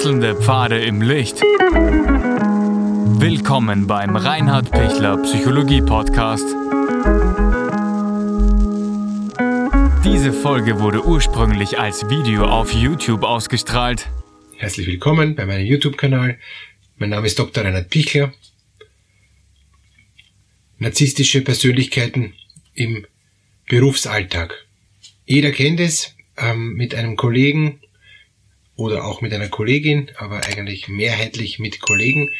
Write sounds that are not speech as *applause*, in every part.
Wechselnde Pfade im Licht. Willkommen beim Reinhard Pichler Psychologie Podcast. Diese Folge wurde ursprünglich als Video auf YouTube ausgestrahlt. Herzlich willkommen bei meinem YouTube-Kanal. Mein Name ist Dr. Reinhard Pichler. Narzisstische Persönlichkeiten im Berufsalltag. Jeder kennt es, ähm, mit einem Kollegen oder auch mit einer Kollegin, aber eigentlich mehrheitlich mit Kollegen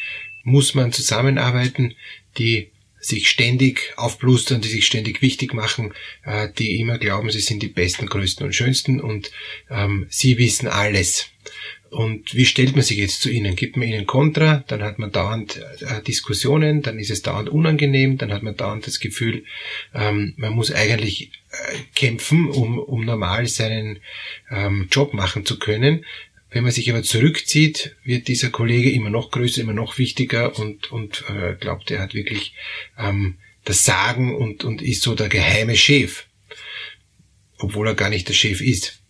muss man zusammenarbeiten, die sich ständig aufblustern, die sich ständig wichtig machen, äh, die immer glauben, sie sind die Besten, Größten und Schönsten und ähm, sie wissen alles. Und wie stellt man sich jetzt zu ihnen? Gibt man ihnen Kontra, dann hat man dauernd äh, Diskussionen, dann ist es dauernd unangenehm, dann hat man dauernd das Gefühl, ähm, man muss eigentlich äh, kämpfen, um, um normal seinen ähm, Job machen zu können. Wenn man sich aber zurückzieht, wird dieser Kollege immer noch größer, immer noch wichtiger und, und äh, glaubt, er hat wirklich ähm, das Sagen und, und ist so der geheime Chef, obwohl er gar nicht der Chef ist.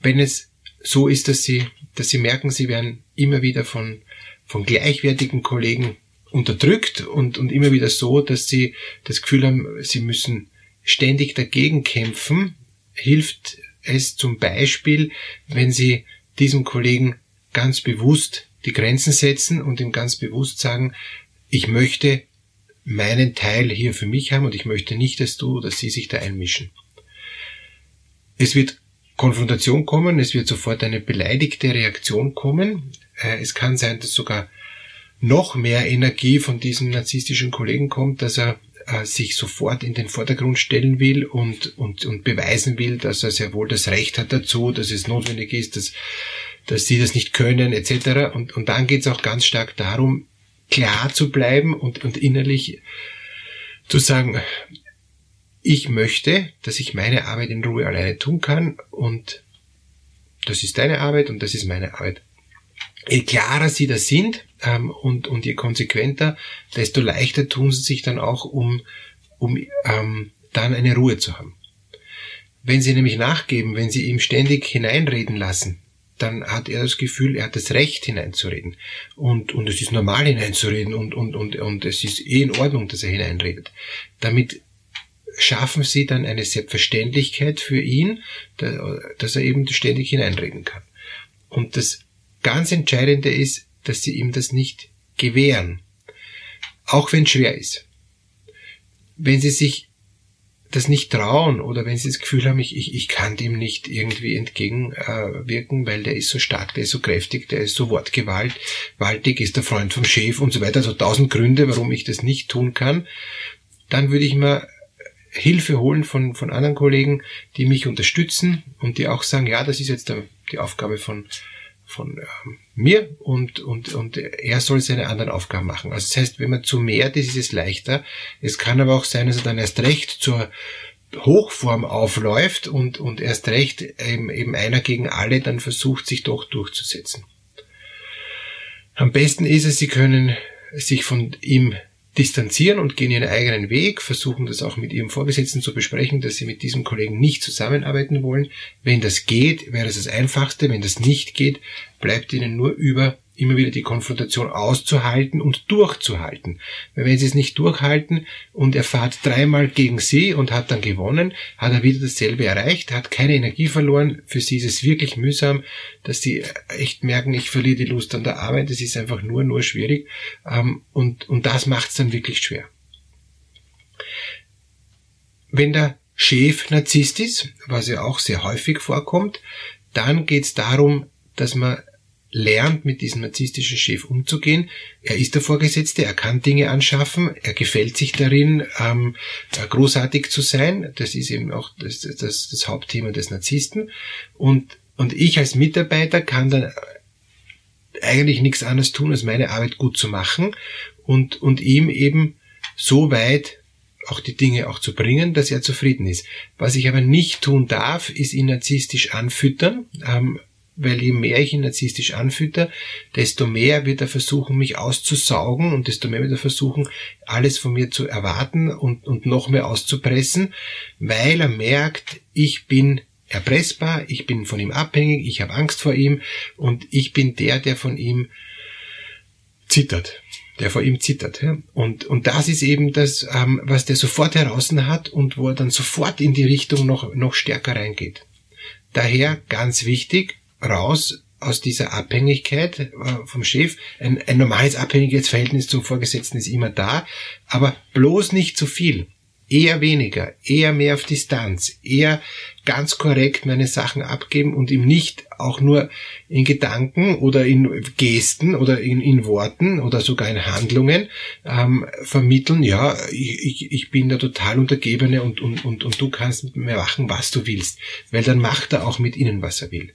Wenn es so ist, dass sie, dass sie merken, sie werden immer wieder von, von gleichwertigen Kollegen unterdrückt und, und immer wieder so, dass sie das Gefühl haben, sie müssen ständig dagegen kämpfen, hilft es zum Beispiel, wenn sie diesem Kollegen ganz bewusst die Grenzen setzen und ihm ganz bewusst sagen, ich möchte meinen Teil hier für mich haben und ich möchte nicht, dass du oder sie sich da einmischen. Es wird Konfrontation kommen, es wird sofort eine beleidigte Reaktion kommen. Äh, es kann sein, dass sogar noch mehr Energie von diesem narzisstischen Kollegen kommt, dass er äh, sich sofort in den Vordergrund stellen will und, und, und beweisen will, dass er sehr wohl das Recht hat dazu, dass es notwendig ist, dass, dass sie das nicht können, etc. Und, und dann geht es auch ganz stark darum, klar zu bleiben und, und innerlich zu sagen, ich möchte, dass ich meine Arbeit in Ruhe alleine tun kann und das ist deine Arbeit und das ist meine Arbeit. Je klarer sie das sind ähm, und, und je konsequenter, desto leichter tun sie sich dann auch, um, um ähm, dann eine Ruhe zu haben. Wenn sie nämlich nachgeben, wenn sie ihm ständig hineinreden lassen, dann hat er das Gefühl, er hat das Recht hineinzureden. Und, und es ist normal hineinzureden und, und, und, und es ist eh in Ordnung, dass er hineinredet. Damit schaffen sie dann eine Selbstverständlichkeit für ihn, dass er eben ständig hineinreden kann. Und das ganz Entscheidende ist, dass sie ihm das nicht gewähren. Auch wenn es schwer ist. Wenn sie sich das nicht trauen oder wenn sie das Gefühl haben, ich, ich, ich kann dem nicht irgendwie entgegenwirken, äh, weil der ist so stark, der ist so kräftig, der ist so wortgewaltig, ist der Freund vom Chef und so weiter, so tausend Gründe, warum ich das nicht tun kann, dann würde ich mir Hilfe holen von, von anderen Kollegen, die mich unterstützen und die auch sagen, ja, das ist jetzt die Aufgabe von, von ähm, mir und, und, und er soll seine anderen Aufgaben machen. Also das heißt, wenn man zu mehr ist, ist es leichter. Es kann aber auch sein, dass er dann erst recht zur Hochform aufläuft und, und erst recht eben, eben einer gegen alle dann versucht, sich doch durchzusetzen. Am besten ist es, Sie können sich von ihm distanzieren und gehen ihren eigenen Weg, versuchen das auch mit ihrem Vorgesetzten zu besprechen, dass sie mit diesem Kollegen nicht zusammenarbeiten wollen. Wenn das geht, wäre es das Einfachste. Wenn das nicht geht, bleibt ihnen nur über, immer wieder die Konfrontation auszuhalten und durchzuhalten. Weil wenn sie es nicht durchhalten und er fährt dreimal gegen sie und hat dann gewonnen, hat er wieder dasselbe erreicht, hat keine Energie verloren. Für sie ist es wirklich mühsam, dass sie echt merken, ich verliere die Lust an der Arbeit. Es ist einfach nur, nur schwierig. Ähm, und, und das macht es dann wirklich schwer. Wenn der Chef Narzisst ist, was ja auch sehr häufig vorkommt, dann geht es darum, dass man lernt, mit diesem narzisstischen Chef umzugehen. Er ist der Vorgesetzte, er kann Dinge anschaffen, er gefällt sich darin, ähm, äh, großartig zu sein. Das ist eben auch das, das, das Hauptthema des Narzissten. Und, und ich als Mitarbeiter kann dann eigentlich nichts anderes tun, als meine Arbeit gut zu machen und, und ihm eben so weit auch die Dinge auch zu bringen, dass er zufrieden ist. Was ich aber nicht tun darf, ist ihn narzisstisch anfüttern. Ähm, weil je mehr ich ihn narzisstisch anfütter, desto mehr wird er versuchen, mich auszusaugen und desto mehr wird er versuchen, alles von mir zu erwarten und, und noch mehr auszupressen, weil er merkt, ich bin erpressbar, ich bin von ihm abhängig, ich habe Angst vor ihm und ich bin der, der von ihm zittert, der vor ihm zittert. Ja? Und, und das ist eben das, ähm, was der sofort heraus hat und wo er dann sofort in die Richtung noch, noch stärker reingeht. Daher ganz wichtig, raus aus dieser Abhängigkeit äh, vom Chef. Ein, ein normales Abhängigkeitsverhältnis zum Vorgesetzten ist immer da, aber bloß nicht zu viel. Eher weniger, eher mehr auf Distanz, eher ganz korrekt meine Sachen abgeben und ihm nicht auch nur in Gedanken oder in Gesten oder in, in Worten oder sogar in Handlungen ähm, vermitteln, ja, ich, ich bin der total Untergebene und, und, und, und du kannst mit mir machen, was du willst. Weil dann macht er auch mit ihnen, was er will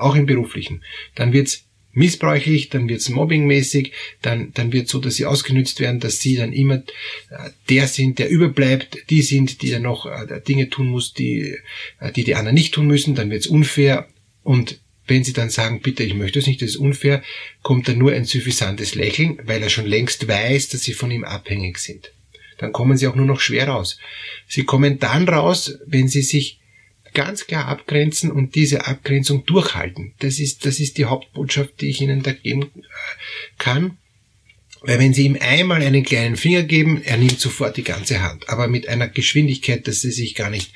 auch im beruflichen. Dann wird's missbräuchlich, dann wird's mobbingmäßig, dann, dann wird so, dass sie ausgenützt werden, dass sie dann immer äh, der sind, der überbleibt, die sind, die dann noch äh, Dinge tun muss, die, äh, die die anderen nicht tun müssen, dann wird's unfair und wenn sie dann sagen, bitte, ich möchte es nicht, das ist unfair, kommt dann nur ein suffisantes Lächeln, weil er schon längst weiß, dass sie von ihm abhängig sind. Dann kommen sie auch nur noch schwer raus. Sie kommen dann raus, wenn sie sich ganz klar abgrenzen und diese Abgrenzung durchhalten. Das ist, das ist die Hauptbotschaft, die ich Ihnen da geben äh, kann. Weil wenn Sie ihm einmal einen kleinen Finger geben, er nimmt sofort die ganze Hand. Aber mit einer Geschwindigkeit, dass Sie sich gar nicht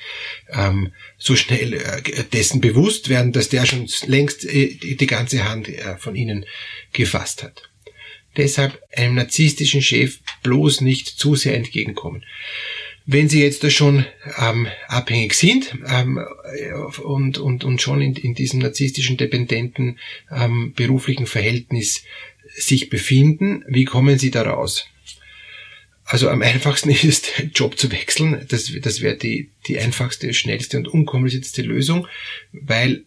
ähm, so schnell äh, dessen bewusst werden, dass der schon längst äh, die ganze Hand äh, von Ihnen gefasst hat. Deshalb einem narzisstischen Chef bloß nicht zu sehr entgegenkommen. Wenn Sie jetzt schon ähm, abhängig sind ähm, und, und, und schon in, in diesem narzisstischen, dependenten ähm, beruflichen Verhältnis sich befinden, wie kommen Sie da raus? Also am einfachsten *laughs* ist, Job zu wechseln. Das, das wäre die, die einfachste, schnellste und unkomplizierteste Lösung, weil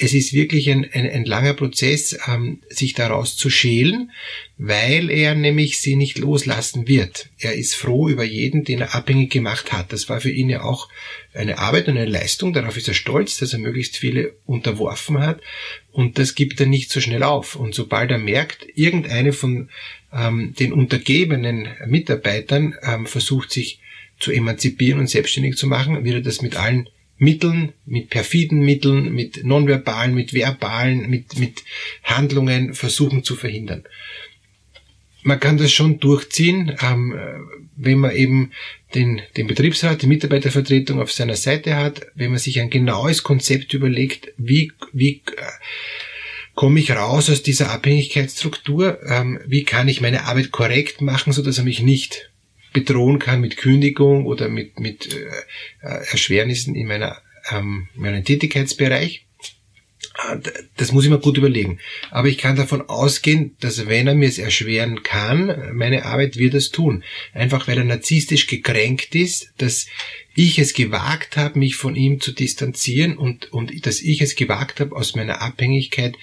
es ist wirklich ein, ein, ein langer Prozess, ähm, sich daraus zu schälen, weil er nämlich sie nicht loslassen wird. Er ist froh über jeden, den er abhängig gemacht hat. Das war für ihn ja auch eine Arbeit und eine Leistung. Darauf ist er stolz, dass er möglichst viele unterworfen hat. Und das gibt er nicht so schnell auf. Und sobald er merkt, irgendeine von ähm, den untergebenen Mitarbeitern ähm, versucht sich zu emanzipieren und selbstständig zu machen, wird er das mit allen Mitteln, mit perfiden Mitteln, mit nonverbalen, mit verbalen, mit, mit Handlungen versuchen zu verhindern. Man kann das schon durchziehen, ähm, wenn man eben den, den Betriebsrat, die Mitarbeitervertretung auf seiner Seite hat, wenn man sich ein genaues Konzept überlegt, wie, wie äh, komme ich raus aus dieser Abhängigkeitsstruktur, ähm, wie kann ich meine Arbeit korrekt machen, so dass er mich nicht bedrohen kann mit Kündigung oder mit, mit äh, äh Erschwernissen in meiner, ähm, meinem Tätigkeitsbereich. Ah, das muss ich mir gut überlegen. Aber ich kann davon ausgehen, dass wenn er mir es erschweren kann, meine Arbeit wird es tun. Einfach weil er narzisstisch gekränkt ist, dass ich es gewagt habe, mich von ihm zu distanzieren und, und dass ich es gewagt habe, aus meiner Abhängigkeit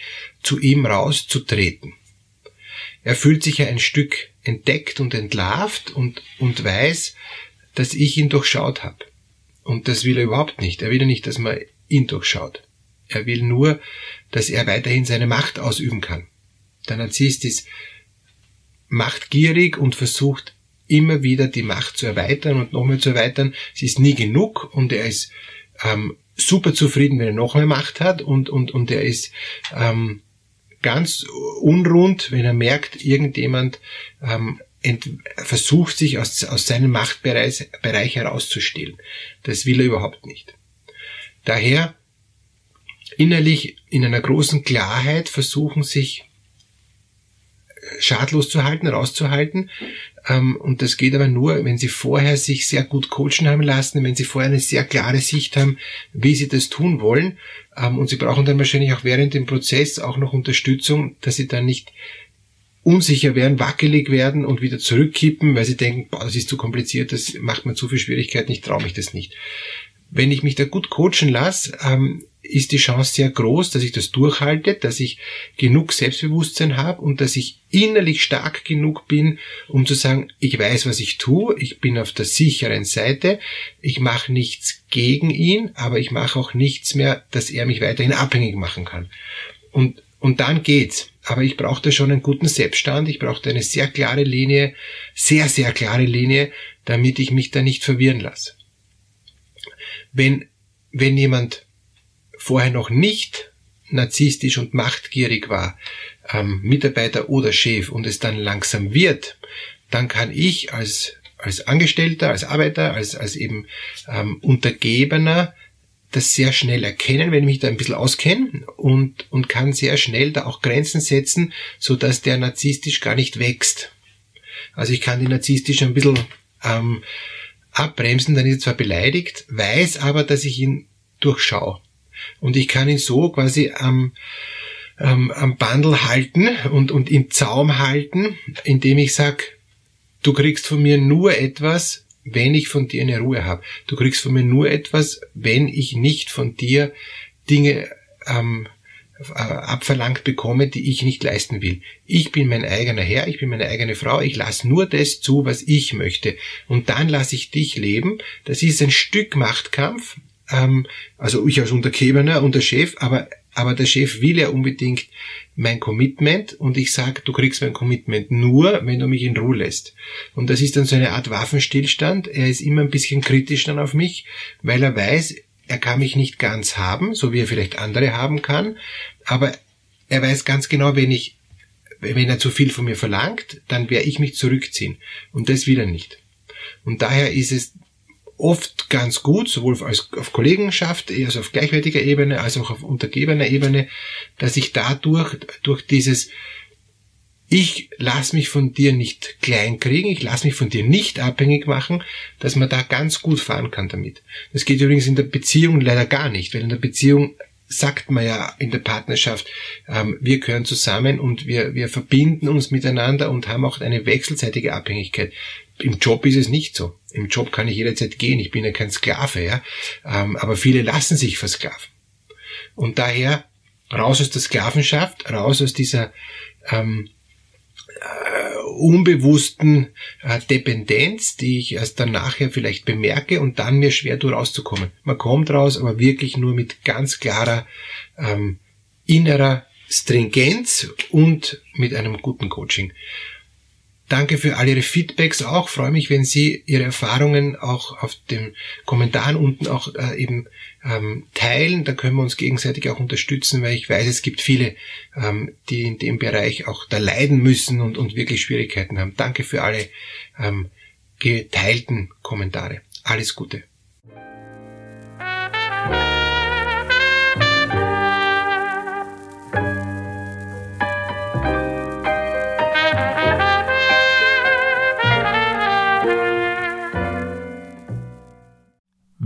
zu ihm rauszutreten. Er fühlt sich ja ein Stück entdeckt und entlarvt und, und weiß, dass ich ihn durchschaut habe. Und das will er überhaupt nicht. Er will ja nicht, dass man ihn durchschaut. Er will nur, dass er weiterhin seine Macht ausüben kann. Der Narzisst ist machtgierig und versucht immer wieder die Macht zu erweitern und noch mehr zu erweitern. Es ist nie genug und er ist ähm, super zufrieden, wenn er noch mehr Macht hat und, und, und er ist ähm, ganz unrund, wenn er merkt, irgendjemand ähm, versucht sich aus, aus seinem Machtbereich Bereich herauszustehlen. Das will er überhaupt nicht. Daher innerlich in einer großen Klarheit versuchen, sich schadlos zu halten, rauszuhalten. Ähm, und das geht aber nur, wenn Sie vorher sich sehr gut coachen haben lassen, wenn Sie vorher eine sehr klare Sicht haben, wie Sie das tun wollen. Ähm, und Sie brauchen dann wahrscheinlich auch während dem Prozess auch noch Unterstützung, dass Sie dann nicht unsicher werden, wackelig werden und wieder zurückkippen, weil sie denken, boah, das ist zu kompliziert, das macht mir zu viel Schwierigkeiten, ich traue mich das nicht. Wenn ich mich da gut coachen lasse, ähm, ist die Chance sehr groß, dass ich das durchhalte, dass ich genug Selbstbewusstsein habe und dass ich innerlich stark genug bin, um zu sagen, ich weiß, was ich tue, ich bin auf der sicheren Seite, ich mache nichts gegen ihn, aber ich mache auch nichts mehr, dass er mich weiterhin abhängig machen kann. Und, und dann geht's. Aber ich brauchte schon einen guten Selbststand, ich brauchte eine sehr klare Linie, sehr, sehr klare Linie, damit ich mich da nicht verwirren lasse. Wenn, wenn jemand vorher noch nicht narzisstisch und machtgierig war, ähm, Mitarbeiter oder Chef und es dann langsam wird, dann kann ich als als Angestellter, als Arbeiter, als, als eben ähm, Untergebener das sehr schnell erkennen, wenn ich mich da ein bisschen auskenne und, und kann sehr schnell da auch Grenzen setzen, so dass der narzisstisch gar nicht wächst. Also ich kann die narzisstisch ein bisschen ähm, abbremsen, dann ist er zwar beleidigt, weiß aber, dass ich ihn durchschaue. Und ich kann ihn so quasi am, ähm, am Bandel halten und, und im Zaum halten, indem ich sage, du kriegst von mir nur etwas, wenn ich von dir eine Ruhe habe. Du kriegst von mir nur etwas, wenn ich nicht von dir Dinge ähm, äh, abverlangt bekomme, die ich nicht leisten will. Ich bin mein eigener Herr, ich bin meine eigene Frau, ich lasse nur das zu, was ich möchte. Und dann lasse ich dich leben. Das ist ein Stück Machtkampf, ähm, also ich als Untergebener und der Chef, aber, aber der Chef will ja unbedingt mein Commitment und ich sage, du kriegst mein Commitment nur, wenn du mich in Ruhe lässt. Und das ist dann so eine Art Waffenstillstand. Er ist immer ein bisschen kritisch dann auf mich, weil er weiß, er kann mich nicht ganz haben, so wie er vielleicht andere haben kann, aber er weiß ganz genau, wenn ich, wenn er zu viel von mir verlangt, dann werde ich mich zurückziehen. Und das will er nicht. Und daher ist es oft ganz gut, sowohl als auf Kollegenschaft, also auf gleichwertiger Ebene, als auch auf untergebener Ebene, dass ich dadurch, durch dieses ich lass mich von dir nicht klein kriegen, ich lass mich von dir nicht abhängig machen, dass man da ganz gut fahren kann damit. Das geht übrigens in der Beziehung leider gar nicht, weil in der Beziehung sagt man ja in der Partnerschaft, ähm, wir gehören zusammen und wir, wir verbinden uns miteinander und haben auch eine wechselseitige Abhängigkeit. Im Job ist es nicht so. Im Job kann ich jederzeit gehen. Ich bin ja kein Sklave, ja. Ähm, aber viele lassen sich versklaven. Und daher raus aus der Sklavenschaft, raus aus dieser ähm, äh, unbewussten äh, Dependenz, die ich erst dann nachher vielleicht bemerke und dann mir schwer tut rauszukommen. Man kommt raus, aber wirklich nur mit ganz klarer ähm, innerer Stringenz und mit einem guten Coaching. Danke für all Ihre Feedbacks auch. Freue mich, wenn Sie Ihre Erfahrungen auch auf den Kommentaren unten auch äh, eben ähm, teilen. Da können wir uns gegenseitig auch unterstützen, weil ich weiß, es gibt viele, ähm, die in dem Bereich auch da leiden müssen und, und wirklich Schwierigkeiten haben. Danke für alle ähm, geteilten Kommentare. Alles Gute.